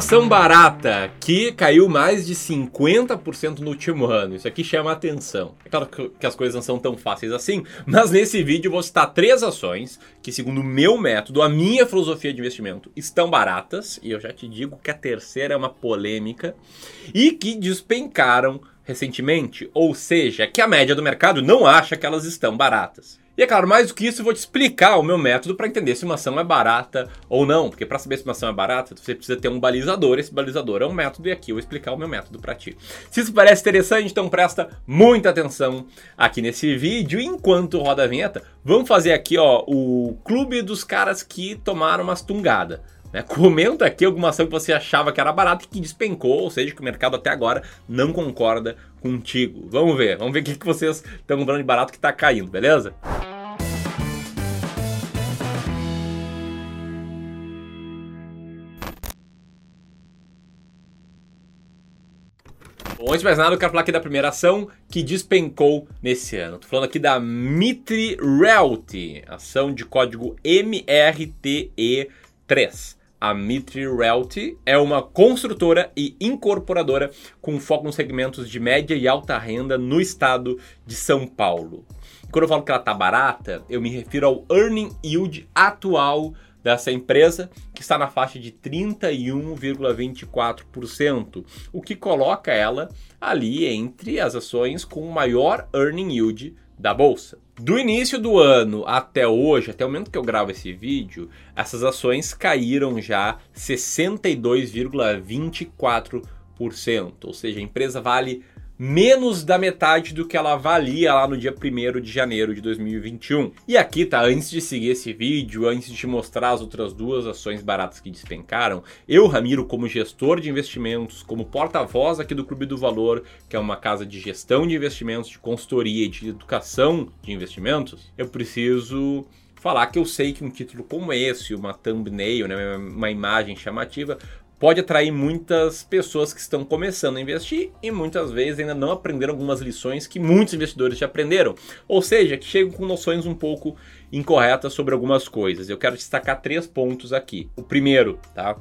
ação barata que caiu mais de 50% no último ano. Isso aqui chama atenção. É claro que as coisas não são tão fáceis assim, mas nesse vídeo eu vou citar três ações que, segundo o meu método, a minha filosofia de investimento, estão baratas. E eu já te digo que a terceira é uma polêmica e que despencaram recentemente, ou seja, que a média do mercado não acha que elas estão baratas. E é claro, mais do que isso, eu vou te explicar o meu método para entender se uma ação é barata ou não. Porque para saber se uma ação é barata, você precisa ter um balizador. Esse balizador é um método e aqui eu vou explicar o meu método para ti. Se isso parece interessante, então presta muita atenção aqui nesse vídeo. Enquanto roda a vinheta, vamos fazer aqui ó, o clube dos caras que tomaram umas tungadas. Né? Comenta aqui alguma ação que você achava que era barata e que despencou, ou seja, que o mercado até agora não concorda contigo. Vamos ver, vamos ver o que, que vocês estão comprando de barato que está caindo, beleza? Bom, antes de mais nada, eu quero falar aqui da primeira ação que despencou nesse ano. Tô falando aqui da Mitri Realty, ação de código MRTE3. A Mitri Realty é uma construtora e incorporadora com foco nos segmentos de média e alta renda no estado de São Paulo. Quando eu falo que ela tá barata, eu me refiro ao earning yield atual dessa empresa, que está na faixa de 31,24%, o que coloca ela ali entre as ações com maior earning yield da bolsa. Do início do ano até hoje, até o momento que eu gravo esse vídeo, essas ações caíram já 62,24%, ou seja, a empresa vale menos da metade do que ela valia lá no dia 1 de janeiro de 2021. E aqui tá, antes de seguir esse vídeo, antes de te mostrar as outras duas ações baratas que despencaram, eu, Ramiro, como gestor de investimentos, como porta-voz aqui do Clube do Valor, que é uma casa de gestão de investimentos, de consultoria e de educação de investimentos, eu preciso falar que eu sei que um título como esse, uma thumbnail, né, uma imagem chamativa, pode atrair muitas pessoas que estão começando a investir e muitas vezes ainda não aprenderam algumas lições que muitos investidores já aprenderam. Ou seja, que chegam com noções um pouco incorretas sobre algumas coisas. Eu quero destacar três pontos aqui. O primeiro, tá?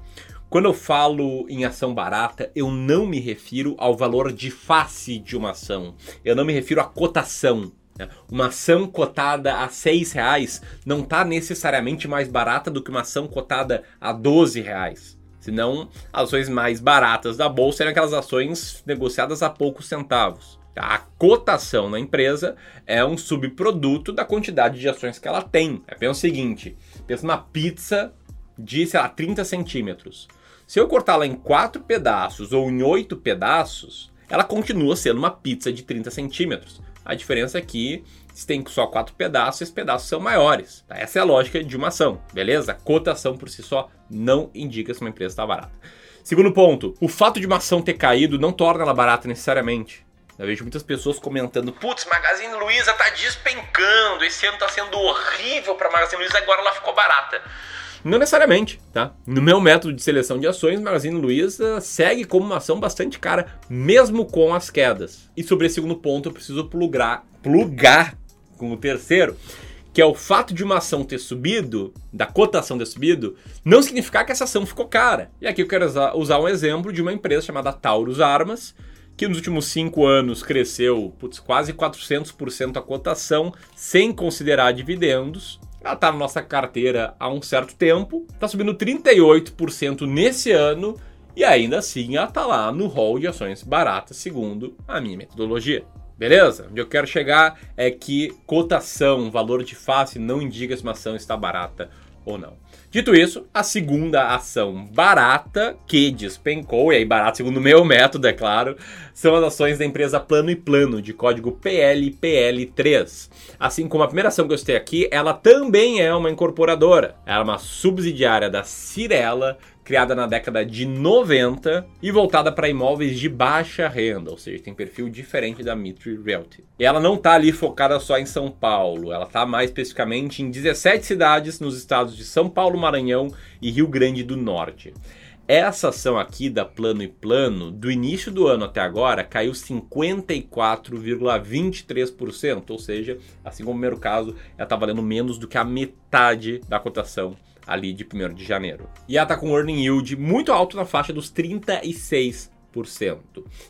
Quando eu falo em ação barata, eu não me refiro ao valor de face de uma ação. Eu não me refiro à cotação. Né? Uma ação cotada a seis reais não está necessariamente mais barata do que uma ação cotada a 12 reais. Senão, ações mais baratas da bolsa seriam aquelas ações negociadas a poucos centavos. A cotação na empresa é um subproduto da quantidade de ações que ela tem. É bem o seguinte: pensa numa pizza de, sei lá, 30 centímetros. Se eu cortá-la em quatro pedaços ou em oito pedaços, ela continua sendo uma pizza de 30 centímetros. A diferença é que se tem só quatro pedaços, esses pedaços são maiores. Tá? Essa é a lógica de uma ação, beleza? Cotação por si só não indica se uma empresa está barata. Segundo ponto, o fato de uma ação ter caído não torna ela barata necessariamente. Eu vejo muitas pessoas comentando: putz, Magazine Luiza tá despencando, esse ano tá sendo horrível para Magazine Luiza, agora ela ficou barata. Não necessariamente, tá? No meu método de seleção de ações, Magazine Luiza segue como uma ação bastante cara, mesmo com as quedas. E sobre esse segundo ponto, eu preciso plugar, plugar com o terceiro, que é o fato de uma ação ter subido, da cotação ter subido, não significar que essa ação ficou cara. E aqui eu quero usar, um exemplo de uma empresa chamada Taurus Armas, que nos últimos cinco anos cresceu putz, quase 400% a cotação, sem considerar dividendos. Ela está na nossa carteira há um certo tempo, está subindo 38% nesse ano e ainda assim ela está lá no hall de ações baratas, segundo a minha metodologia. Beleza? Onde eu quero chegar é que cotação, valor de face, não indica se uma ação está barata ou não. Dito isso, a segunda ação barata que despencou, e aí barata segundo o meu método, é claro, são as ações da empresa Plano e Plano, de código PLPL3. Assim como a primeira ação que eu citei aqui, ela também é uma incorporadora. Ela é uma subsidiária da Cirela, criada na década de 90 e voltada para imóveis de baixa renda, ou seja, tem perfil diferente da Mitre Realty. E ela não está ali focada só em São Paulo, ela está mais especificamente em 17 cidades nos estados de São Paulo, Maranhão e Rio Grande do Norte. Essa ação aqui da Plano e Plano, do início do ano até agora, caiu 54,23%, ou seja, assim como o primeiro caso, ela está valendo menos do que a metade da cotação ali de 1 de janeiro. E ela está com earning yield muito alto na faixa dos 36%.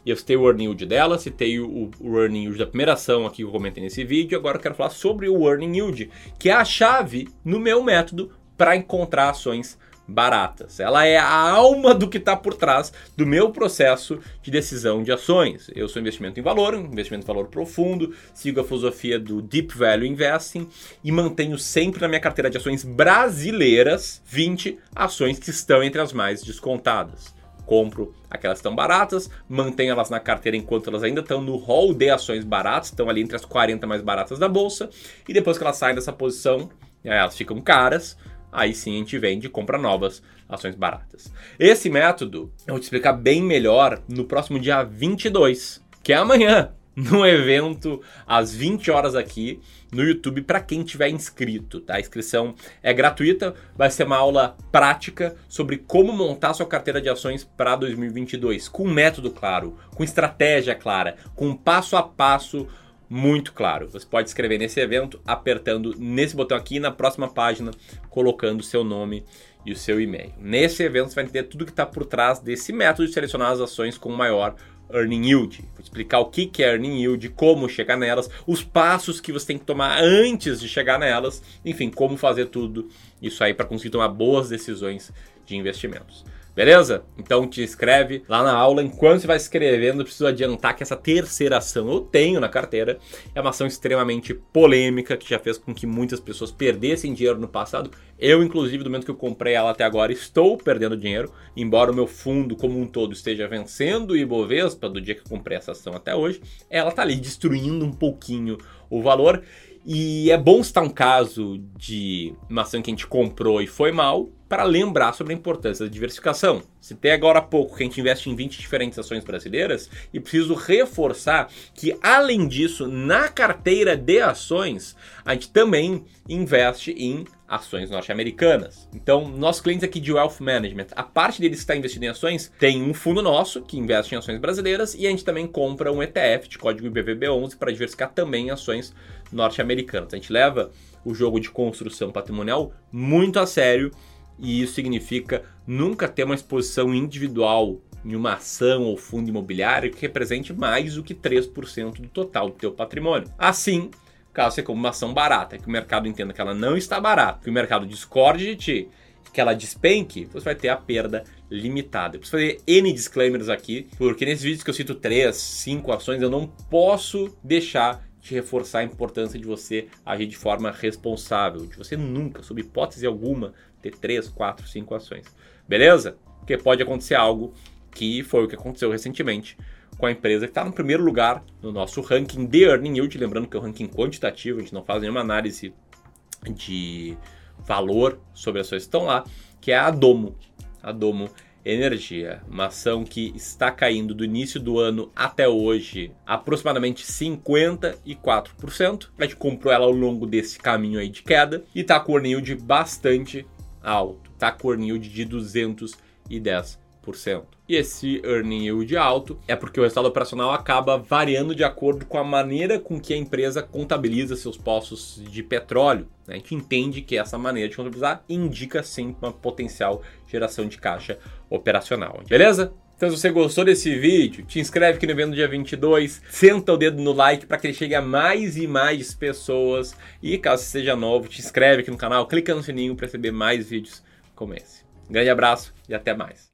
E eu citei o earning yield dela, citei o, o earning yield da primeira ação aqui que eu comentei nesse vídeo. Agora eu quero falar sobre o earning yield, que é a chave no meu método para encontrar ações baratas. Ela é a alma do que está por trás do meu processo de decisão de ações. Eu sou investimento em valor, investimento em valor profundo, sigo a filosofia do Deep Value Investing e mantenho sempre na minha carteira de ações brasileiras 20 ações que estão entre as mais descontadas. Compro aquelas que estão baratas, mantenho elas na carteira enquanto elas ainda estão no hall de ações baratas, estão ali entre as 40 mais baratas da bolsa, e depois que elas saem dessa posição, elas ficam caras, aí sim a gente vende e compra novas ações baratas. Esse método eu vou te explicar bem melhor no próximo dia 22, que é amanhã, no evento às 20 horas aqui no YouTube para quem tiver inscrito, tá? A inscrição é gratuita, vai ser uma aula prática sobre como montar sua carteira de ações para 2022, com método claro, com estratégia clara, com passo a passo muito claro. Você pode escrever nesse evento apertando nesse botão aqui na próxima página, colocando o seu nome e o seu e-mail. Nesse evento você vai entender tudo que está por trás desse método de selecionar as ações com maior earning yield. Vou explicar o que é earning yield, como chegar nelas, os passos que você tem que tomar antes de chegar nelas, enfim, como fazer tudo isso aí para conseguir tomar boas decisões de investimentos. Beleza? Então te inscreve lá na aula. Enquanto você vai escrevendo, preciso adiantar que essa terceira ação eu tenho na carteira. É uma ação extremamente polêmica que já fez com que muitas pessoas perdessem dinheiro no passado. Eu, inclusive, do momento que eu comprei ela até agora, estou perdendo dinheiro, embora o meu fundo como um todo esteja vencendo o Ibovespa do dia que eu comprei essa ação até hoje. Ela está ali destruindo um pouquinho o valor. E é bom citar um caso de uma ação que a gente comprou e foi mal, para lembrar sobre a importância da diversificação. Citei agora há pouco que a gente investe em 20 diferentes ações brasileiras e preciso reforçar que, além disso, na carteira de ações, a gente também investe em ações norte-americanas. Então, nossos clientes aqui de Wealth Management, a parte deles que está investindo em ações, tem um fundo nosso que investe em ações brasileiras e a gente também compra um ETF de código IBVB11 para diversificar também em ações norte-americanas. A gente leva o jogo de construção patrimonial muito a sério e isso significa nunca ter uma exposição individual em uma ação ou fundo imobiliário que represente mais do que 3% do total do teu patrimônio. Assim, caso você compre uma ação barata, que o mercado entenda que ela não está barata, que o mercado discorde de ti, que ela despenque, você vai ter a perda limitada. Eu preciso fazer N disclaimers aqui, porque nesses vídeos que eu cito 3, 5 ações, eu não posso deixar de reforçar a importância de você agir de forma responsável, de você nunca, sob hipótese alguma, ter 3, 4, 5 ações. Beleza? Porque pode acontecer algo que foi o que aconteceu recentemente com a empresa que está no primeiro lugar no nosso ranking de earning yield, lembrando que é um ranking quantitativo, a gente não faz nenhuma análise de valor sobre ações que estão lá, que é a Domo. A Domo Energia, uma ação que está caindo do início do ano até hoje aproximadamente 54%. A gente comprou ela ao longo desse caminho aí de queda e está com o yield bastante alto, está com o de 210%. E esse earning yield alto é porque o resultado operacional acaba variando de acordo com a maneira com que a empresa contabiliza seus poços de petróleo. Né? A gente entende que essa maneira de contabilizar indica sim uma potencial geração de caixa operacional. Beleza? Então, se você gostou desse vídeo, te inscreve aqui no evento dia 22, senta o dedo no like para que ele chegue a mais e mais pessoas. E caso seja novo, te inscreve aqui no canal, clica no sininho para receber mais vídeos como esse. Um grande abraço e até mais.